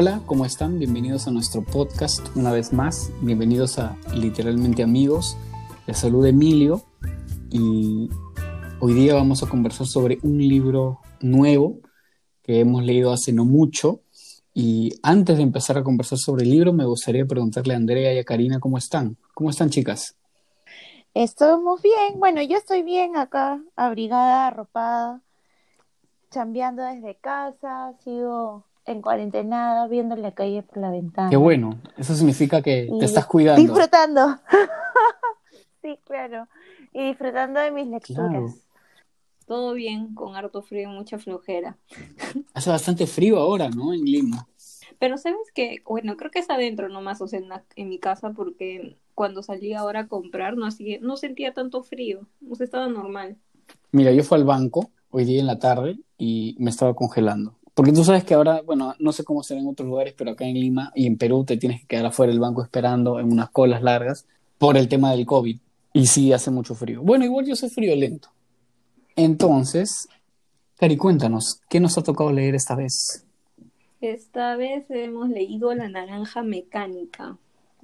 Hola, ¿cómo están? Bienvenidos a nuestro podcast una vez más. Bienvenidos a Literalmente Amigos. Les saluda Emilio y hoy día vamos a conversar sobre un libro nuevo que hemos leído hace no mucho. Y antes de empezar a conversar sobre el libro, me gustaría preguntarle a Andrea y a Karina cómo están. ¿Cómo están, chicas? Estamos bien. Bueno, yo estoy bien acá, abrigada, arropada, chambeando desde casa, sigo en cuarentena, viendo la calle por la ventana. Qué bueno, eso significa que Y te estás cuidando. Disfrutando. sí, claro. Y disfrutando de mis lecturas. Claro. Todo bien, con harto frío y mucha flojera. Hace bastante frío ahora, ¿no? En Lima. Pero sabes que, bueno, creo que es adentro nomás, o sea, en, la- en mi casa, porque cuando salí ahora a comprar no, hacía- no sentía tanto frío, o sea, estaba normal. Mira, yo fui al banco hoy día en la tarde y me estaba congelando. Porque tú sabes que ahora, bueno, no sé cómo será en otros lugares, pero acá en Lima y en Perú te tienes que quedar afuera del banco esperando en unas colas largas por el tema del COVID. Y sí, hace mucho frío. Bueno, igual yo soy friolento. Entonces, Cari, cuéntanos, ¿qué nos ha tocado leer esta vez? Esta vez hemos leído La Naranja Mecánica,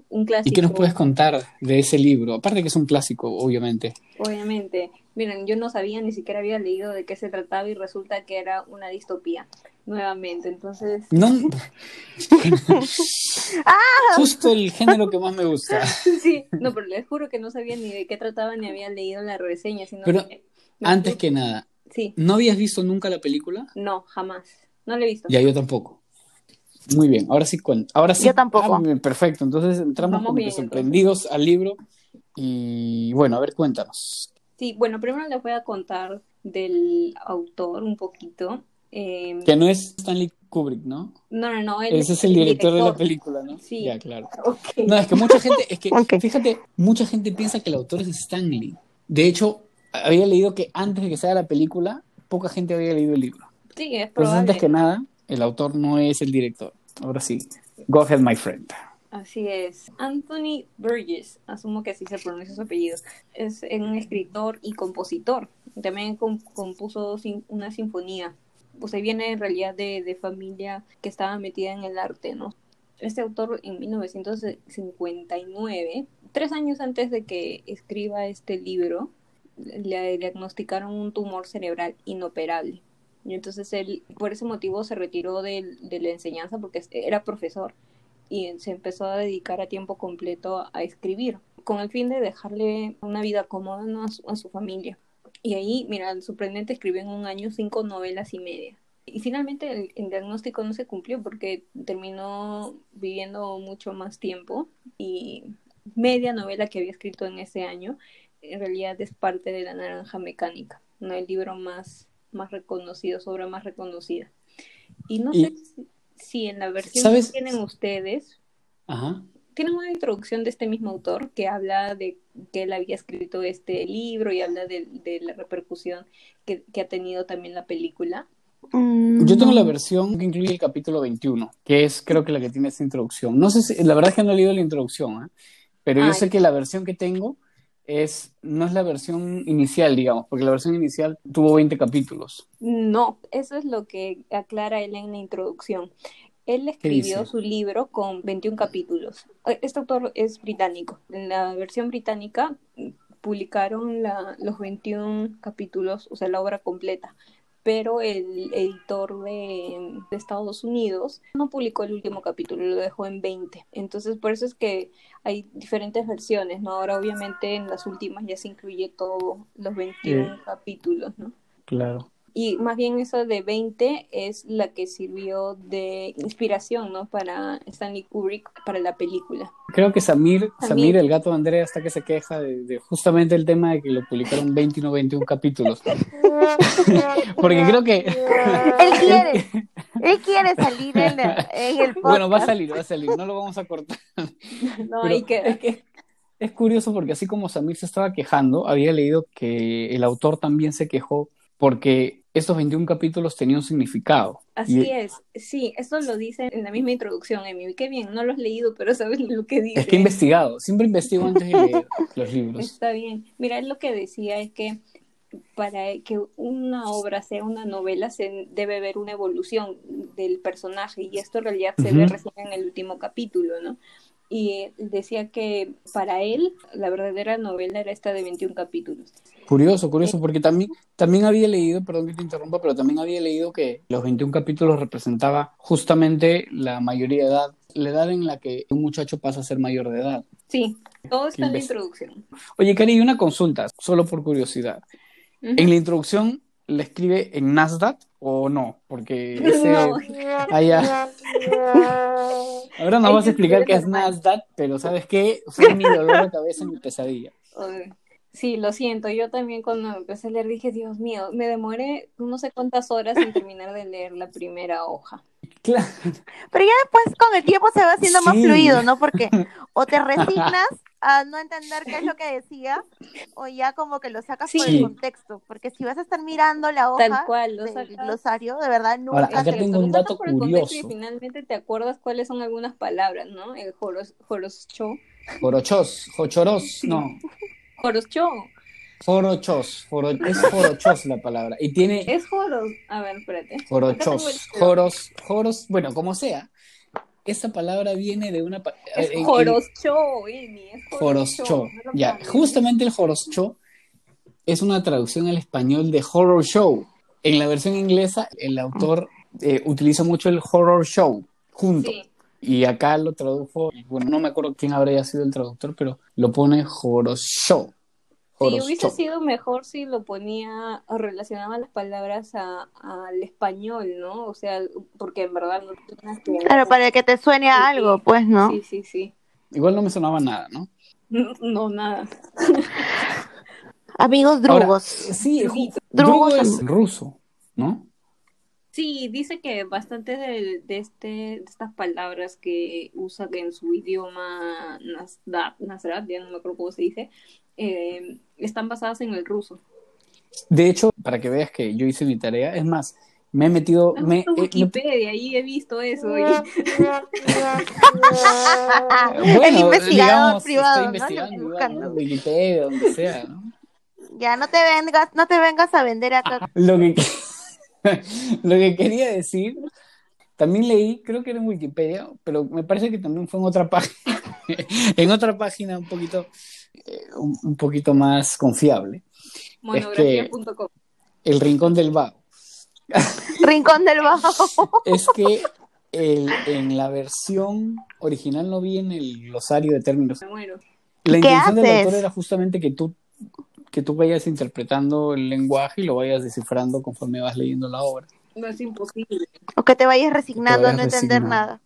un clásico. ¿Y qué nos puedes contar de ese libro? Aparte que es un clásico, obviamente. Obviamente. Miren, yo no sabía, ni siquiera había leído de qué se trataba y resulta que era una distopía, nuevamente. Entonces, No. Justo el género que más me gusta. sí, no, pero les juro que no sabía ni de qué trataba ni había leído la reseña, sino Pero que Antes que nada, Sí, ¿no habías visto nunca la película? no, jamás. No lo he visto. Ya yo tampoco. Muy bien, ahora sí cuento. Ahora sí. Yo tampoco. Ah, perfecto, entonces entramos Vamos como bien, que sorprendidos al libro. Y bueno, a ver, cuéntanos. Sí, bueno, primero les voy a contar del autor un poquito. Eh, Que no es Stanley Kubrick, ¿no? no, no, no, él Ese es el director de la película, ¿no? Sí. Ya, claro. No, es que mucha gente, es que, fíjate, mucha gente piensa que el autor es Stanley. De hecho, había leído que antes de que se haga la película, poca gente había leído el libro. Sí, es Entonces, probable. antes que nada, el autor no es el director. Ahora sí. Go ahead, my friend. Así es. Anthony Burgess, asumo que así se pronuncia su apellido, es un escritor y compositor. También com- compuso sin- una sinfonía. O sea, viene en realidad de, de familia que estaba metida en el arte, ¿no? Este autor en 1959, tres años antes de que escriba este libro, le diagnosticaron un tumor cerebral inoperable. Y entonces él, por ese motivo, se retiró del- de la enseñanza porque era profesor y se empezó a dedicar a tiempo completo a escribir, con el fin de dejarle una vida cómoda a, su, a su familia. Y ahí, mira, el sorprendente escribió en un año cinco novelas y media. Y finalmente el, el diagnóstico no se cumplió porque terminó viviendo mucho más tiempo y media novela que había escrito en ese año en realidad es parte de La Naranja Mecánica, ¿no? el libro más, más reconocido, su obra más reconocida. Y no Y- sé si, si en la versión ¿Sabes? que tienen ustedes, Ajá. Tienen una introducción de este mismo autor que habla de que él había escrito este libro y habla de, de la repercusión que, que ha tenido también la película. Mm, Yo tengo la versión que incluye el capítulo 21, que es creo que la que tiene esta introducción. No sé si, la verdad es que no he leído la introducción, ¿eh? pero yo sé que la versión que tengo es, no es la versión inicial, digamos, porque la versión inicial tuvo 20 capítulos. No, eso es lo que aclara él en la introducción. Él escribió su libro con 21 capítulos. Este autor es británico. En la versión británica mm, publicaron la- los 21 capítulos, o sea, la obra completa. Pero el editor de, de Estados Unidos no publicó el último capítulo, lo dejó en 20. Entonces, por eso es que hay diferentes versiones, ¿no? Ahora, obviamente, en las últimas ya se incluye todos los 21 Eh. capítulos, ¿no? Claro. Y más bien esa de 20 es la que sirvió de inspiración, ¿no? Para Stanley Kubrick, para la película. Creo que Samir, Samir, Samir. el gato de Andrea, hasta que se queja de, de justamente el tema de que lo publicaron 20 y no 21 capítulos. Porque creo que, Él quiere, él quiere salir en, la- en el podcast. bueno, va a salir, va a salir, no lo vamos a cortar. No, Pero es que es curioso porque así como Samir se estaba quejando, había leído que el autor también se quejó porque estos 21 capítulos tenían un significado. Así Y es. Sí, eso lo dice en la misma introducción, Emi. Qué bien, no lo has leído, pero sabes lo que dice. Es que he investigado, siempre investigo antes de leer los libros. Está bien. Mira, lo que decía es que para que una obra sea una novela se debe ver una evolución del personaje y esto en realidad se ve recién en el último capítulo, ¿no? Y decía que para él la verdadera novela era esta de 21 capítulos. Curioso, curioso, porque también, también había leído, perdón que te interrumpa, pero también había leído que los 21 capítulos representaba justamente la mayoría de edad, la edad en la que un muchacho pasa a ser mayor de edad. Sí, todo está en la introducción. Oye, Cari, una consulta, solo por curiosidad. Ujú. ¿En la introducción le escribe en Nasdaq o no? Porque ese... No. Ah, ya. Ahora nos Ahí vas a explicar qué es. Nasdaq, pero ¿sabes qué? Fue mi dolor de cabeza y mi pesadilla. Sí, lo siento. Yo también cuando empecé a leer dije, Dios mío, me demoré no sé cuántas horas en terminar de leer la primera hoja. Claro. Pero ya después con el tiempo se va haciendo más fluido, ¿no? Porque o te resignas a no entender qué es lo que decía, o ya como que lo sacas por Sí. el contexto. Porque si vas a estar mirando la hoja Tal cual, lo del glosario, de verdad nunca Ahora, acá te- tengo un dato por el contexto Y finalmente te acuerdas cuáles son algunas palabras, ¿no? El joros, joroscho. Jorochos, jochoros, no. Joroscho. Jorochos, joro- es jorochos la palabra. Y tiene Es joros. A ver, espérate. Libro. joros, joros, bueno, como sea. Esa palabra viene de una... pa- Es en- joroscho. Es Joroscho. joroscho. no lo Ya, justamente el joroscho es una traducción al español de horror show. En la versión inglesa, el autor eh, utiliza mucho el horror show junto. Sí. Y acá lo tradujo, bueno, no me acuerdo quién habría sido el traductor, pero lo pone horror show. Sí, hubiese sido mejor si lo ponía o relacionaba las palabras a- al español, ¿no? O sea, porque en verdad no tienes que... Claro, para que te suene a Sí, algo, pues, ¿no? Sí, sí, sí. Igual no me sonaba nada, ¿no? No, nada. Amigos Ahora, drugos. sí, drugo Drugos es ruso, ¿no? Sí, dice que bastante de, de este, de estas palabras que usa en su idioma Nasdat, Nasrat, ya no me acuerdo cómo se dice, eh, están basadas en el ruso. De hecho, para que veas que yo hice mi tarea, es más, me he metido, Ah, me, está en eh, me- Wikipedia, ahí he visto eso. y- el investigador digamos, privado, estoy ¿no? Buscando. ¿no? Wikipedia, donde sea, ¿no? Ya, no te vengas, no te vengas a vender acá. Lo que, lo que quería decir, también leí, creo que era en Wikipedia, pero me parece que también fue en otra página, en otra página un poquito, un, un poquito más confiable, Monografía.com. El Rincón del Vago. Rincón del Bajo. Es que el- en la versión original no viene el glosario de términos. Me muero. La ¿Qué intención del autor era justamente que tú, que tú vayas interpretando el lenguaje y lo vayas descifrando conforme vas leyendo la obra. No es imposible. O que te vayas resignando a no entender nada.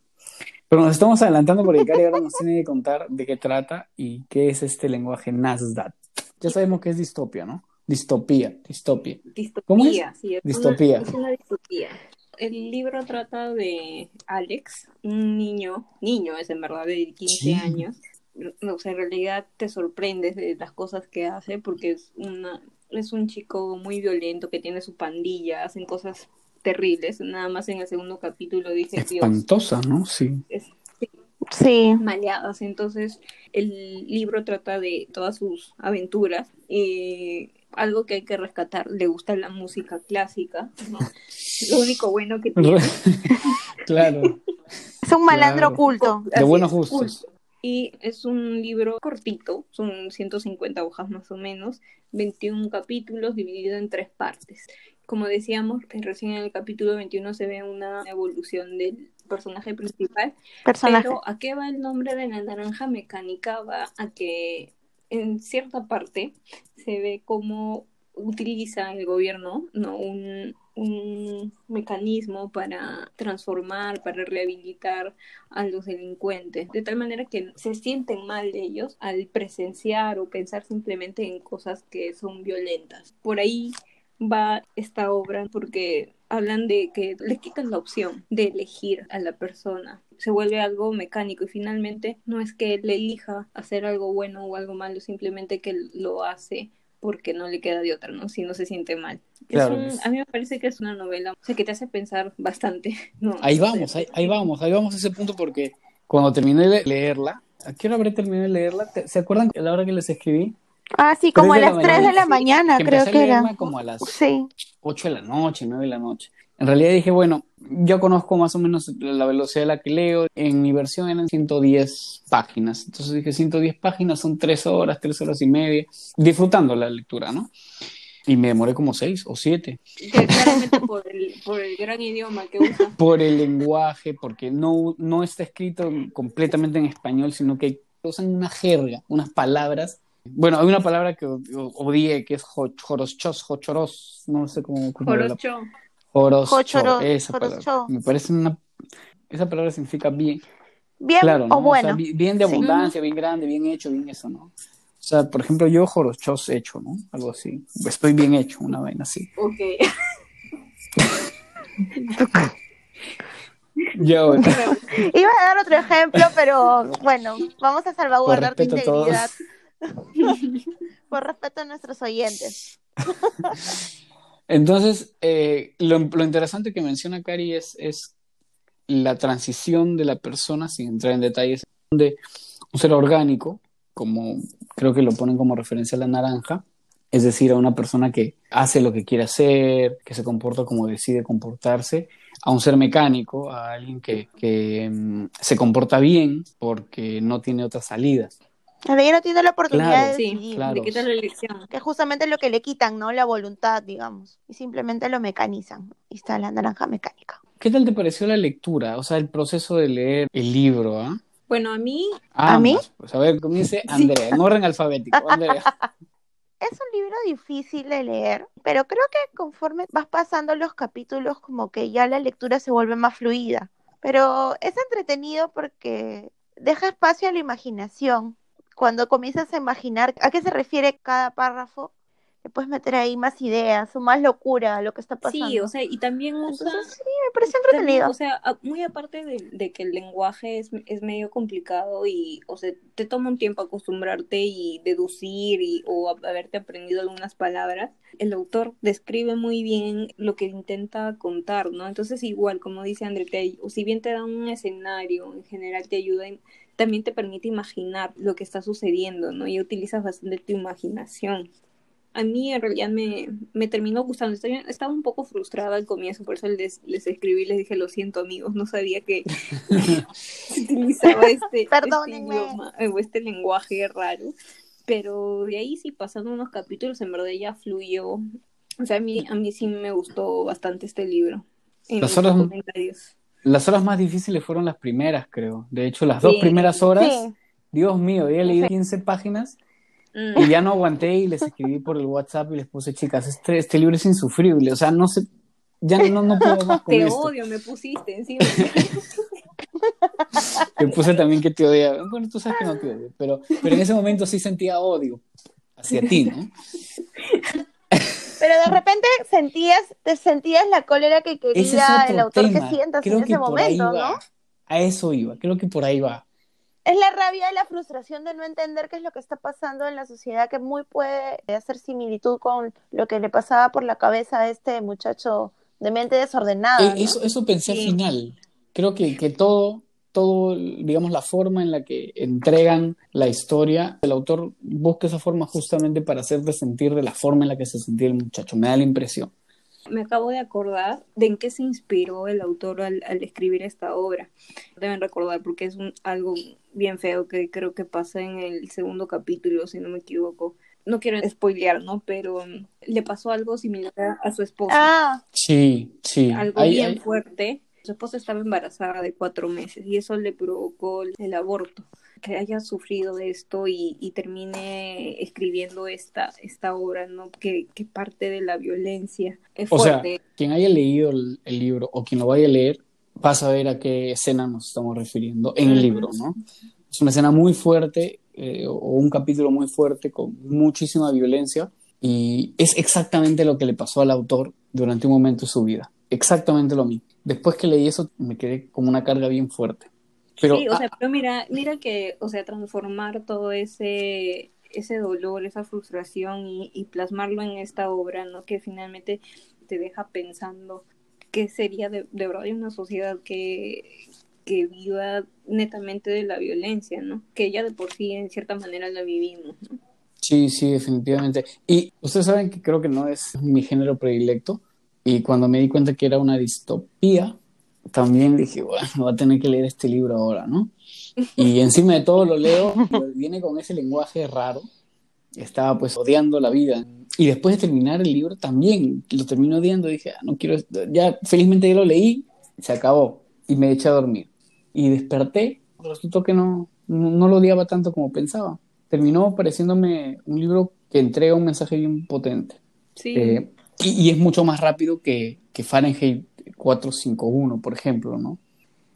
Pero nos estamos adelantando porque Cari ahora nos tiene que contar de qué trata y qué es este lenguaje Nasdaq. Ya sabemos que es distopia, ¿no? Distopía, distopia. Distopía, ¿Cómo es? sí, es Distopía. Una, es una distopía. El libro trata de Alex, un niño, niño es en verdad de 15 Sí. años. O sea, en realidad te sorprendes de las cosas que hace porque es una es un chico muy violento que tiene su pandilla, hacen cosas terribles. Nada más en el segundo capítulo dije, Dios, Espantosa, ¿no? Sí. es Sí. maleadas. Entonces, el libro trata de todas sus aventuras y algo que hay que rescatar, le gusta la música clásica, ¿no? Lo único bueno que tiene. claro. Es un malandro Claro. oculto. De buenos gustos. Y es un libro cortito, son 150 hojas más o menos, 21 capítulos dividido en tres partes. Como decíamos, recién en el capítulo 21 se ve una evolución del personaje principal, Personaje. Pero ¿a qué va el nombre de la naranja mecánica? Va a que en cierta parte se ve cómo utiliza el gobierno ¿no? un, un mecanismo para transformar, para rehabilitar a los delincuentes, de tal manera que se sienten mal de ellos al presenciar o pensar simplemente en cosas que son violentas. Por ahí va esta obra porque hablan de que les quitan la opción de elegir a la persona. Se vuelve algo mecánico y finalmente no es que él elija hacer algo bueno o algo malo, simplemente que lo hace porque no le queda de otra, ¿no? Si no se siente mal. Claro, un- a mí me parece que es una novela, o sea, que te hace pensar bastante. ¿no? Ahí vamos, ahí, ahí vamos, ahí vamos a ese punto porque cuando terminé de leerla, ¿a qué hora habré terminado de leerla? ¿Te- ¿Se acuerdan que la hora que les escribí? Ah, sí, como a las 3 de la mañana, creo que era. Como a las Sí. 8 de la noche, 9 de la noche. En realidad dije, bueno, yo conozco más o menos la velocidad a la que leo. En mi versión eran 110 páginas. Entonces dije, 110 páginas son 3 horas, 3 horas y media, disfrutando la lectura, ¿no? Y me demoré como 6 o 7. Claramente por el, por el gran idioma que usa. Por el lenguaje, porque no, no está escrito completamente en español, sino que usan una jerga, unas palabras. Bueno, hay una palabra que odié, que es joroschos, jochoros, no sé cómo. cómo Jochoro- esa palabra. Me parece una... Esa palabra significa bien, Bien claro, ¿no? o bueno. sea, bien de Sí. abundancia, bien grande, bien hecho, bien eso, ¿no? O sea, por ejemplo, yo jorochos hecho, ¿no? Algo así. Estoy bien hecho, una vaina así. Ok. Ya, bueno. Iba a dar otro ejemplo, pero bueno, vamos a salvaguardar tu a todos. Por respeto a nuestros oyentes. Entonces, eh, lo, interesante que menciona Cari es, es la transición de la persona, sin entrar en detalles, de un ser orgánico, como creo que lo ponen como referencia a la naranja, es decir, a una persona que hace lo que quiere hacer, que se comporta como decide comportarse, a un ser mecánico, a alguien que, que, mm, se comporta bien porque no tiene otra salida. Pero ella no tiene la oportunidad Claro, de Sí, decidir, claro. le la elección. que es justamente lo que le quitan, ¿no? La voluntad, digamos, y simplemente lo mecanizan. Y está la naranja mecánica. ¿Qué tal te pareció la lectura? O sea, el proceso de leer el libro, ¿ah? Bueno, a mí, ¿A mí? Pues a ver, comience Andrea, en orden alfabético. Andrea. Es un libro difícil de leer, pero creo que conforme vas pasando los capítulos, como que ya la lectura se vuelve más fluida. Pero es entretenido porque deja espacio a la imaginación. Cuando comienzas a imaginar a qué se refiere cada párrafo, le puedes meter ahí más ideas o más locura a lo que está pasando. sí, o sea, y también usa... Entonces, sí, me También, entretenido. o sea, muy aparte de, de que el lenguaje es, es medio complicado y, o sea, te toma un tiempo acostumbrarte y deducir y, o haberte aprendido algunas palabras, el autor describe muy bien lo que intenta contar, ¿no? Entonces, igual, como dice André, te- o si bien te da un escenario, en general te ayuda, en- también te permite imaginar lo que está sucediendo, ¿no? Y utilizas bastante tu imaginación a mí en realidad me, me terminó gustando. Estoy- estaba un poco frustrada al comienzo, por eso les, les escribí y les dije, lo siento amigos, no sabía que se utilizaba este, este idioma eh, o este lenguaje raro. Pero de ahí sí, pasando unos capítulos, en verdad ya fluyó. O sea, a mí, a mí sí me gustó bastante este libro. En los horas- comentarios. Las horas más difíciles fueron las primeras, creo. De hecho, las dos Sí. primeras horas, Sí. Dios mío, había leído 15 páginas Mm. y ya no aguanté y les escribí por el WhatsApp y les puse, chicas, este, este libro es insufrible. O sea, no sé, ya no, no puedo más con Te esto. odio, me pusiste encima. Te puse también que te odiaba. Bueno, tú sabes que no te odio, pero, pero en ese momento sí sentía odio hacia ti, ¿no? Pero de repente sentías, te sentías la cólera que quería Ese es otro el autor tema. que sientas Creo en que ese por ahí momento, va. ¿no? A eso iba, creo que por ahí va. Es la rabia, la frustración de no entender qué es lo que está pasando en la sociedad, que muy puede hacer similitud con lo que le pasaba por la cabeza a este muchacho de mente desordenada. Eh, ¿no? eso, eso pensé al Sí. final. Creo que, que todo, todo, digamos, la forma en la que entregan la historia, el autor busca esa forma justamente para hacerte sentir de la forma en la que se sentía el muchacho. Me da la impresión. Me acabo de acordar de en qué se inspiró el autor al, al escribir esta obra. Deben recordar porque es un, algo bien feo que creo que pasa en el segundo capítulo, si no me equivoco. No quiero spoilear, ¿no? Pero mm, le pasó algo similar a su esposa. Ah, Sí, sí. algo Hay- bien hay- fuerte. Su esposa estaba embarazada de cuatro meses y eso le provocó el aborto. Que haya sufrido esto y, y termine escribiendo esta, esta obra, ¿no? Que, que parte de la violencia es O sea, fuerte. quien haya leído el, el libro o quien lo vaya a leer, va a saber a qué escena nos estamos refiriendo en el libro, ¿no? Es una escena muy fuerte eh, o un capítulo muy fuerte con muchísima violencia y es exactamente lo que le pasó al autor durante un momento de su vida. Exactamente lo mismo. Después que leí eso me quedé como una carga bien fuerte. Pero sí, o ah, sea, pero mira, mira que, o sea, transformar todo ese, ese dolor, esa frustración y, y plasmarlo en esta obra, ¿no? Que finalmente te deja pensando qué sería de, de verdad una sociedad que, que viva netamente de la violencia, ¿no? Que ya de por sí en cierta manera la vivimos, ¿no? Sí, sí, definitivamente. Y ustedes saben que creo que no es mi género predilecto. Y cuando me di cuenta que era una distopía, también dije, bueno, voy a tener que leer este libro ahora, ¿no? Y encima de todo lo leo, viene con ese lenguaje raro. Estaba pues odiando la vida. Y después de terminar el libro también lo termino odiando. Dije, ah, no quiero, ya felizmente ya lo leí, se acabó. Y me eché a dormir. Y desperté, resultó que no, no, lo odiaba tanto como pensaba. Terminó pareciéndome un libro que entrega un mensaje bien potente. Sí. Eh, y, es mucho más rápido que, que Fahrenheit 451, por ejemplo, ¿no?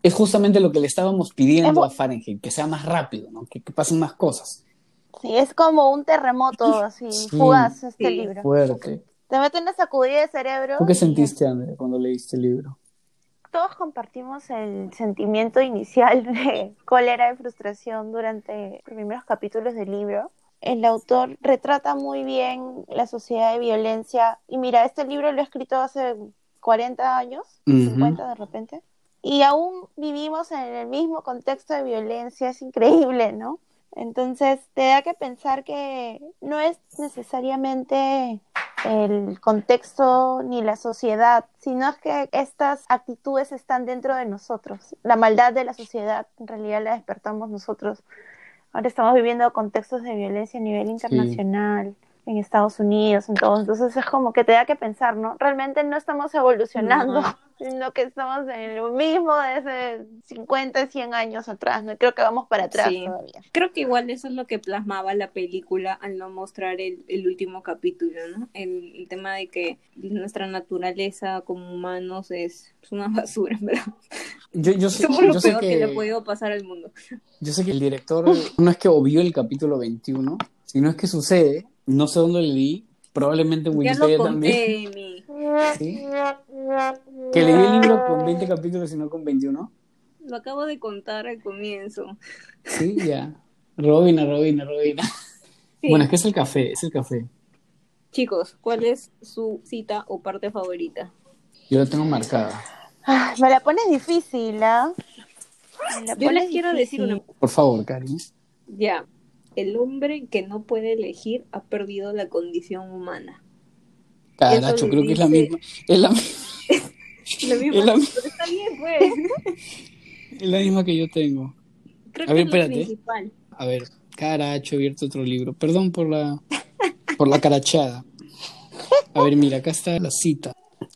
Es justamente lo que le estábamos pidiendo a Fahrenheit, que sea más rápido, ¿no? Que, pasen más cosas. Sí, es como un terremoto así, fugaz este libro. Fuerte. Te mete una sacudida de cerebro. ¿Tú qué sentiste, André, cuando leíste el libro? Todos compartimos el sentimiento inicial de cólera y frustración durante los primeros capítulos del libro. El autor retrata muy bien la sociedad de violencia. Y mira, este libro lo he escrito hace 40 años, 50 de repente, y aún vivimos en el mismo contexto de violencia, es increíble, ¿no? Entonces te da que pensar que no es necesariamente el contexto ni la sociedad, sino es que estas actitudes están dentro de nosotros. La maldad de la sociedad en realidad la despertamos nosotros. Ahora estamos viviendo contextos de violencia a nivel internacional en Estados Unidos, en todo. Entonces es como que te da que pensar, ¿no? Realmente no estamos evolucionando, sino que estamos en lo mismo de hace 50, 100 años atrás, ¿no? Creo que vamos para atrás todavía. Creo que igual eso es lo que plasmaba la película al no mostrar el, el último capítulo, ¿no? El, el, tema de que nuestra naturaleza como humanos es, una basura, ¿verdad? Yo, yo sé, Somos lo peor que... que le ha podido pasar al mundo. Yo sé que el director no es que obvió el capítulo 21, sino es que sucede no sé dónde leí, probablemente en Wikipedia también. ¿Sí? Que leí el libro con 20 capítulos y no con 21. Lo acabo de contar al comienzo. Sí, ya. Robina, Robina, Robina. Bueno, es que es el café, es el café. Chicos, ¿cuál es su cita o parte favorita? Yo la tengo marcada. Me la pones difícil, ¿ah? Yo les quiero decir una. Por favor, Karin. Ya, el hombre que no puede elegir ha perdido la condición humana. Caracho, creo que es la misma. Es la, la misma. Es la... Pero está bien, pues. Es la misma que yo tengo. Creo a ver, que es espérate. principal. A ver, caracho, abierto otro libro. Perdón por la, por la carachada. A ver, mira, acá está la cita.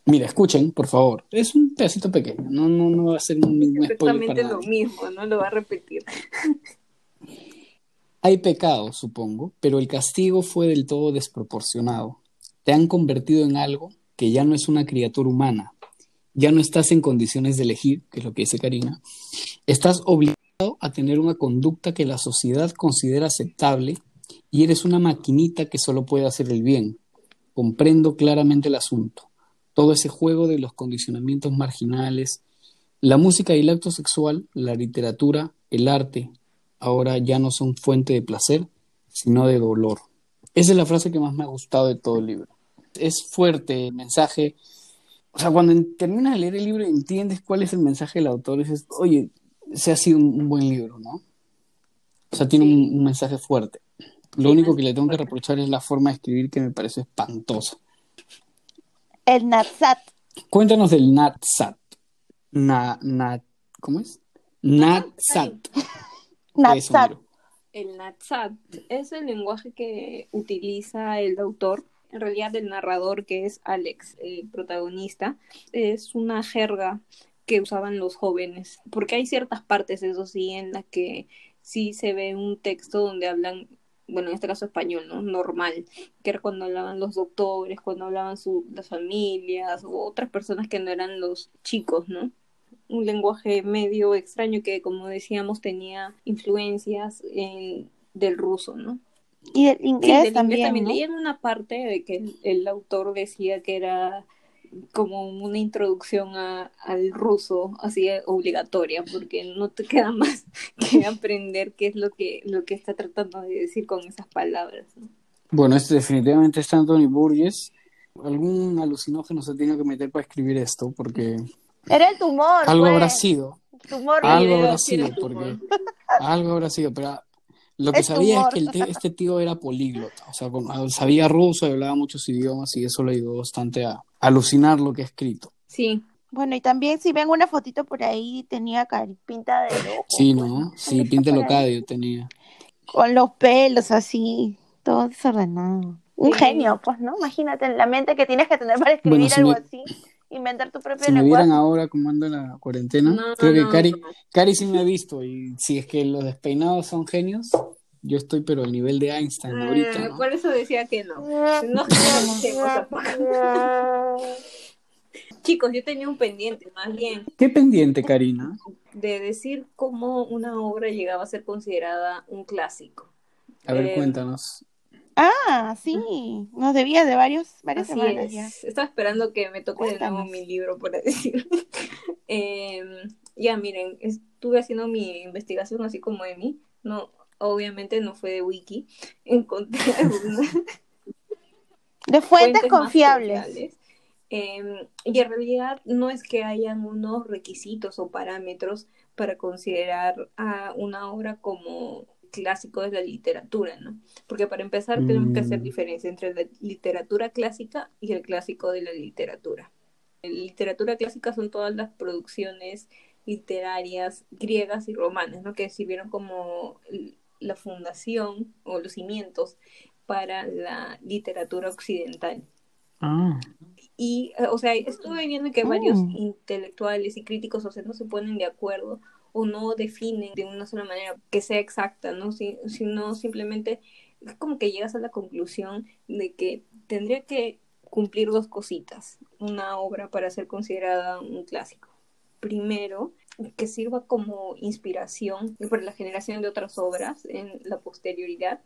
Mira, escuchen, por favor. Es un pedacito pequeño. No, no, no va a ser un spoiler Exactamente lo mismo, no lo va a repetir. Hay pecado, supongo, pero el castigo fue del todo desproporcionado. Te han convertido en algo que ya no es una criatura humana. Ya no estás en condiciones de elegir, que es lo que dice Karina. Estás obligado a tener una conducta que la sociedad considera aceptable y eres una maquinita que solo puede hacer el bien. Comprendo claramente el asunto. Todo ese juego de los condicionamientos marginales, la música y el acto sexual, la literatura, el arte, ahora ya no son fuente de placer, sino de dolor. Esa es la frase que más me ha gustado de todo el libro. Es fuerte el mensaje. O sea, cuando terminas de leer el libro y entiendes cuál es el mensaje del autor, dices, oye, se ha sido un, buen libro, ¿no? O sea, tiene un, mensaje fuerte. Lo único que le tengo que reprochar es la forma de escribir que me parece espantosa. El Natsat. Cuéntanos del Natsat. Na, na, ¿Cómo es? Natsat. Natsat. El Natsat es el lenguaje que utiliza el autor, en realidad el narrador que es Alex, el protagonista, es una jerga que usaban los jóvenes, porque hay ciertas partes, eso sí, en las que sí se ve un texto donde hablan, bueno, en este caso español, ¿no? Normal, que era cuando hablaban los doctores, cuando hablaban su, las familias o otras personas que no eran los chicos, ¿no? un lenguaje medio extraño que, como decíamos, tenía influencias del ruso, ¿no? Y del inglés, también, Leí en una parte de que el, autor decía que era como una introducción al ruso, así obligatoria, porque no te queda más que aprender qué es lo que, lo que está tratando de decir con esas palabras. ¿no? Bueno, este definitivamente está Anthony Burgess. Algún alucinógeno se tiene que meter para escribir esto, porque era el tumor. Algo habrá sido. Tumor algo habrá sido, porque algo habrá sido, pero Lo que Es sabía es que el te- este tío era políglota, o sea, como- sabía ruso y hablaba muchos idiomas y eso le ayudó bastante a alucinar lo que ha escrito. Sí, Bueno, y también si ven una fotito por ahí, tenía pinta de loco. Sí, pues, ¿no? Sí, está por ahí. Locadio tenía. Con los pelos así, todo desordenado. Un Sí. genio, pues, ¿no? Imagínate la mente que tienes que tener para escribir Bueno, si algo me- así, inventar tu propio Si me vieran ahora cómo anda la cuarentena, No, creo que Cari, no. Cari sí me ha visto y si es que los despeinados son genios, yo estoy pero al nivel de Einstein ahorita, Ah, ¿no? Por eso decía que no. No. Chicos, yo tenía un pendiente más bien ¿Qué pendiente, Karina? de decir cómo una obra llegaba a ser considerada un clásico. A ver, Eh, cuéntanos. Ah, sí, nos debía de varios, varias Así semanas es. ya. Estaba esperando que me toque de nuevo mi libro, por decir. Eh, ya, miren, estuve haciendo mi investigación así como Emi. No, obviamente no fue de wiki. Encontré algunas De fuentes confiables. confiables. Eh, y en realidad no es que hayan unos requisitos o parámetros para considerar a una obra como clásico de la literatura, ¿no? Porque para empezar tenemos que hacer Mm. diferencia entre la literatura clásica y el clásico de la literatura. La literatura clásica son todas las producciones literarias griegas y romanas, ¿no? Que sirvieron como la fundación o los cimientos para la literatura occidental. Ah, Y, eh, o sea, estuve viendo que varios Mm. intelectuales y críticos, o sea, no se ponen de acuerdo o no definen de una sola manera que sea exacta, ¿no? Si- sino simplemente es como que llegas a la conclusión de que tendría que cumplir dos cositas, una obra para ser considerada un clásico. Primero, que sirva como inspiración para la generación de otras obras en la posterioridad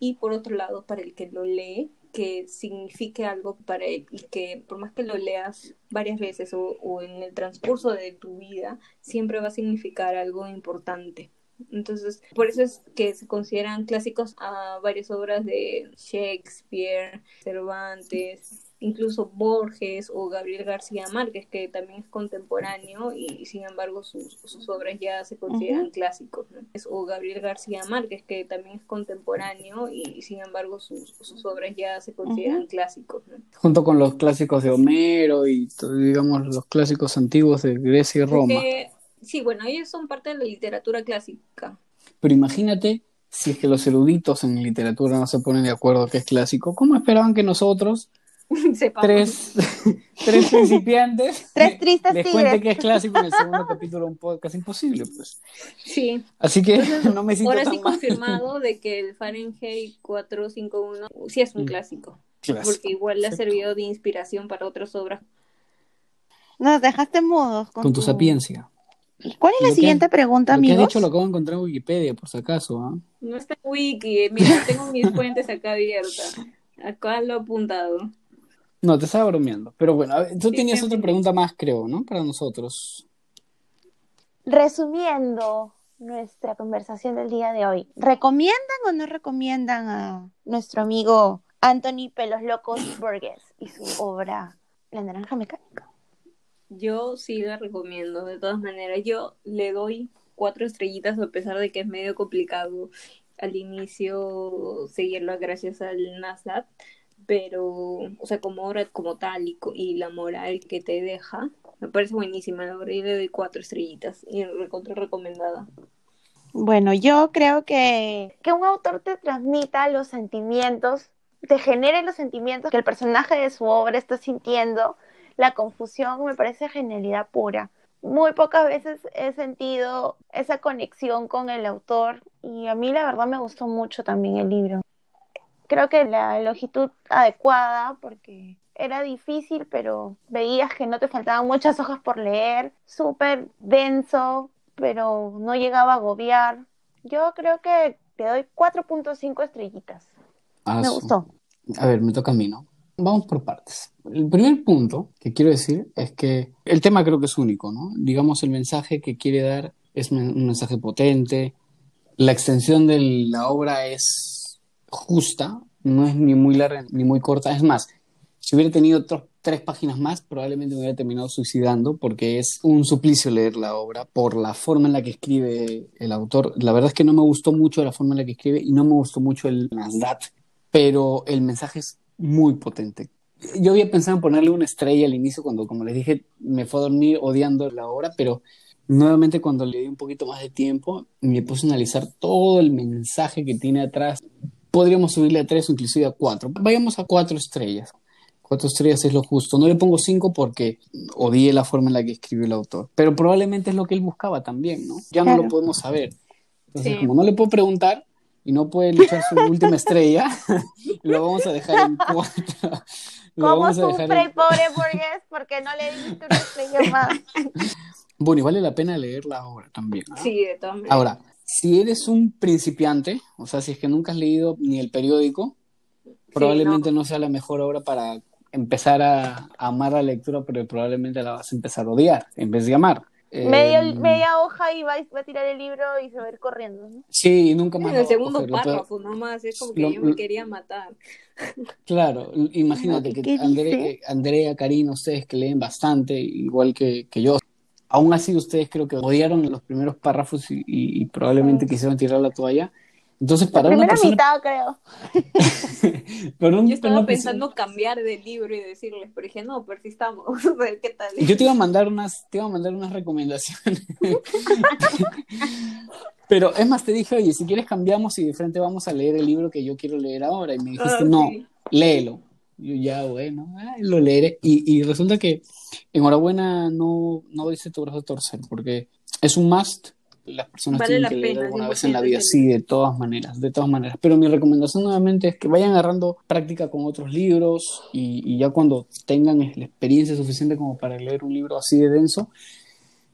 y por otro lado, para el que lo lee, que signifique algo para él y que por más que lo leas varias veces o, o en el transcurso de tu vida, siempre va a significar algo importante. Entonces, por eso es que se consideran clásicos a varias obras de Shakespeare, Cervantes, incluso Borges o Gabriel García Márquez, que también es contemporáneo y sin embargo sus, sus obras ya se consideran clásicos. O Gabriel García Márquez, que también es contemporáneo y sin embargo sus, sus obras ya se consideran clásicos. ¿no? junto con los clásicos de Homero y digamos los clásicos antiguos de Grecia y Roma. Porque, sí, bueno, ellos son parte de la literatura clásica. Pero imagínate si es que los eruditos en literatura no se ponen de acuerdo que es clásico, ¿cómo esperaban que nosotros, Sepamos. tres, tres principiantes, Tres tristes les cuente que es clásico en el segundo capítulo de un podcast? Imposible, pues. Sí, Así que no me siento ahora tan sí mal. confirmado de que el Fahrenheit 451 sí es un Mm. clásico, Clásico, porque igual le ha servido de inspiración para otras obras. Nos dejaste mudos con, Con tu sapiencia. ¿Cuál es la Lo siguiente pregunta, has amigos? dicho lo acabo de encontrar en Wikipedia, por si acaso. ¿ah? No está en wiki, mira, tengo mis fuentes acá abiertas. Acá lo he apuntado. No, te estaba bromeando. Pero bueno, tú Sí, tenías sí, otra pregunta más, creo, ¿no? Para nosotros. Resumiendo nuestra conversación del día de hoy, ¿recomiendan o no recomiendan a nuestro amigo Anthony Pelos Locos Burgess y su obra La Naranja Mecánica? Yo sí la recomiendo, de todas maneras. Yo le doy cuatro estrellitas a pesar de que es medio complicado al inicio seguirlo gracias al Nasdaq, pero, o sea, como obra como tal y, y la moral que te deja, me parece buenísima la obra y le doy cuatro estrellitas y recontra recomendada. Bueno, yo creo que que un autor te transmita los sentimientos, te genere los sentimientos que el personaje de su obra está sintiendo, la confusión me parece genialidad pura. Muy pocas veces he sentido esa conexión con el autor y a mí la verdad me gustó mucho también el libro. Creo que la longitud adecuada porque era difícil, pero veías que no te faltaban muchas hojas por leer, súper denso, pero no llegaba a agobiar. Yo creo que te doy 4.5 estrellitas. Ah, Me gustó. A ver, me toca a mí, ¿no? Vamos por partes. El primer punto que quiero decir es que el tema creo que es único, ¿no? Digamos, el mensaje que quiere dar es un mensaje potente. La extensión de la obra es justa, no es ni muy larga ni muy corta. Es más, Si hubiera tenido otros tres páginas más, probablemente me hubiera terminado suicidando porque es un suplicio leer la obra por la forma en la que escribe el autor. La verdad es que no me gustó mucho la forma en la que escribe y no me gustó mucho el mandat, pero el mensaje es muy potente. Yo había pensado en ponerle una estrella al inicio cuando, como les dije, me fue a dormir odiando la obra, pero nuevamente cuando le di un poquito más de tiempo, me puse a analizar todo el mensaje que tiene atrás. Podríamos subirle a tres o inclusive a cuatro. Vayamos a cuatro estrellas. Cuatro estrellas es lo justo. No le pongo cinco porque odié la forma en la que escribió el autor. Pero probablemente es lo que él buscaba también, ¿no? Ya no lo podemos saber. Entonces, Sí. como no le puedo preguntar y no puede luchar su última estrella, lo vamos a dejar en cuatro. Lo ¿Cómo vamos a dejar sufre en- pobre burgués porque no le diste una estrella más? Bueno, y vale la pena leer la obra también. Sí, de todas maneras. Ahora, si eres un principiante, o sea, si es que nunca has leído ni el periódico, probablemente no. sea la mejor obra para empezar a, a amar la lectura, pero probablemente la vas a empezar a odiar en vez de amar. Media, Eh, media hoja y va, va a tirar el libro y se va a ir corriendo. ¿no? Sí, y nunca más. En lo el segundo coger, párrafo nomás, es como que lo- yo me quería matar. Claro, imagínate ¿Qué que? André- Andrea, Karina, ustedes que leen bastante, igual que, que yo, aún así ustedes creo que odiaron los primeros párrafos y, y- y probablemente Sí. quisieron tirar la toalla. Entonces, La para una primera persona... mitad, creo. un- Yo estaba una persona- pensando cambiar de libro y decirles, pero dije, no, persistamos, a ver qué tal. Yo te iba a mandar unas, te iba a mandar unas recomendaciones. Pero es más, te dije, oye, si quieres cambiamos y de frente vamos a leer el libro que yo quiero leer ahora. Y me dijiste, Ah, no, sí. léelo. Yo ya, bueno, ay, lo leeré. Y, y resulta que, enhorabuena, no, no doy tu brazo a torcer, porque es un must. Las personas Vale tienen la que leer alguna vez en la 100% vida. sí. De todas maneras, de todas maneras. Pero mi recomendación nuevamente es que vayan agarrando práctica con otros libros y, y ya cuando tengan la experiencia suficiente como para leer un libro así de denso,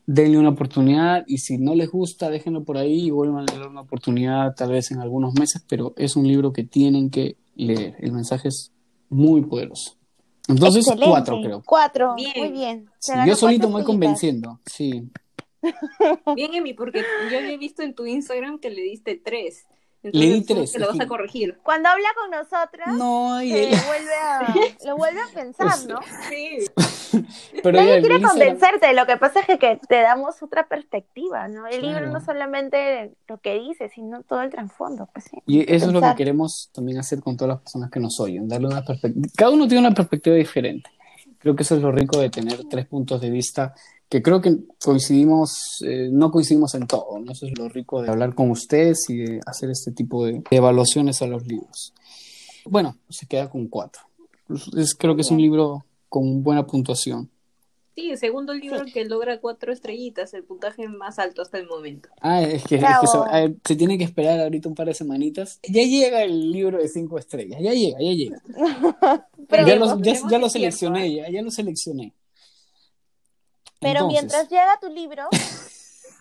denle una oportunidad y si no les gusta, déjenlo por ahí y vuelvan a leer una oportunidad tal vez en algunos meses, pero es un libro que tienen que leer. El mensaje es muy poderoso. Entonces, Excelente. cuatro creo. Cuatro, Bien. muy bien. Sí, yo solito me voy convenciendo, sí. Bien, Emi, porque yo había visto en tu Instagram que le diste tres. Le di ¿cómo tres, que lo vas a corregir. Cuando habla con nosotras, No, y se él- vuelve a, lo vuelve a pensar, ¿no? Sí. Pero Nadie quiere convencerte, lo que pasa es que, que te damos otra perspectiva, ¿no? El libro Claro. no solamente lo que dice, sino todo el trasfondo, pues sí. Y eso es lo que Pensar. queremos también hacer con todas las personas que nos oyen, darle una perspectiva. Cada uno tiene una perspectiva diferente. Creo que eso es lo rico de tener tres puntos de vista, que creo que coincidimos, eh, no coincidimos en todo, ¿no? Eso es lo rico de hablar con ustedes y de hacer este tipo de evaluaciones a los libros. Bueno, se queda con cuatro. Es- creo que es un libro con buena puntuación. Sí, el segundo libro que logra cuatro estrellitas, el puntaje más alto hasta el momento. Ah, es que, es Bravo. que se, a ver, se tiene que esperar ahorita un par de semanitas. Ya llega el libro de cinco estrellas, ya llega, ya llega. Pero, ya, lo, ya, ya seleccioné, ¿eh? ya, ya lo seleccioné. pero Entonces, mientras llega tu libro,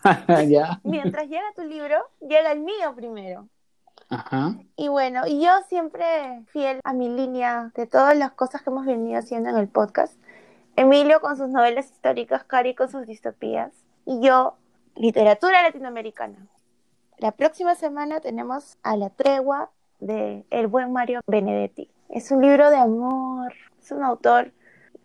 ya. mientras llega tu libro, llega el mío primero. Ajá. Y bueno, y yo siempre fiel a mi línea de todas las cosas que hemos venido haciendo en el podcast. Emilio con sus novelas históricas, Cari con sus distopías y yo literatura latinoamericana. La próxima semana tenemos A la tregua de el buen Mario Benedetti. Es un libro de amor, es un autor.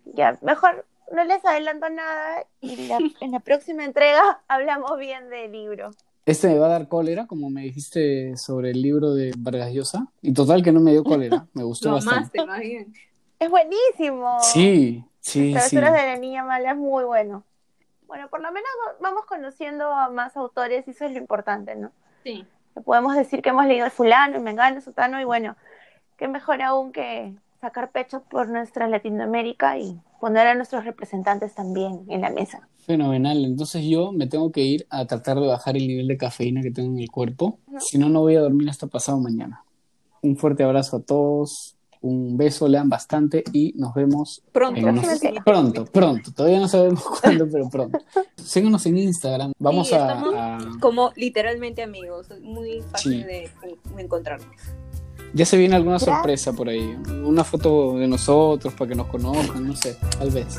Ya, mejor no les adelanto nada y la- en la próxima entrega hablamos bien del libro. Este me va a dar cólera, como me dijiste sobre el libro de Vargas Llosa. Y total que no me dio cólera, me gustó Lo bastante. amaste, más bien. Es buenísimo. Sí, sí, Las sí. travesuras de la niña mala es muy bueno. Bueno, por lo menos va- vamos conociendo a más autores y eso es lo importante, ¿no? Sí. Podemos decir que hemos leído el fulano, el mengano, sotano y bueno, qué mejor aún que sacar pecho por nuestra Latinoamérica y poner a nuestros representantes también en la mesa. Fenomenal. Entonces yo me tengo que ir a tratar de bajar el nivel de cafeína que tengo en el cuerpo. Si no, no voy a dormir hasta pasado mañana. Un fuerte abrazo a todos. Un beso, lean bastante y nos vemos Pronto. en unos- pronto, pronto. Todavía no sabemos cuándo, pero pronto. Síganos en Instagram. Vamos Sí, a, a- Como literalmente amigos, es muy fácil Sí. de, de encontrarnos. Ya se viene alguna sorpresa por ahí. Una foto de nosotros para que nos conozcan, no sé, tal vez.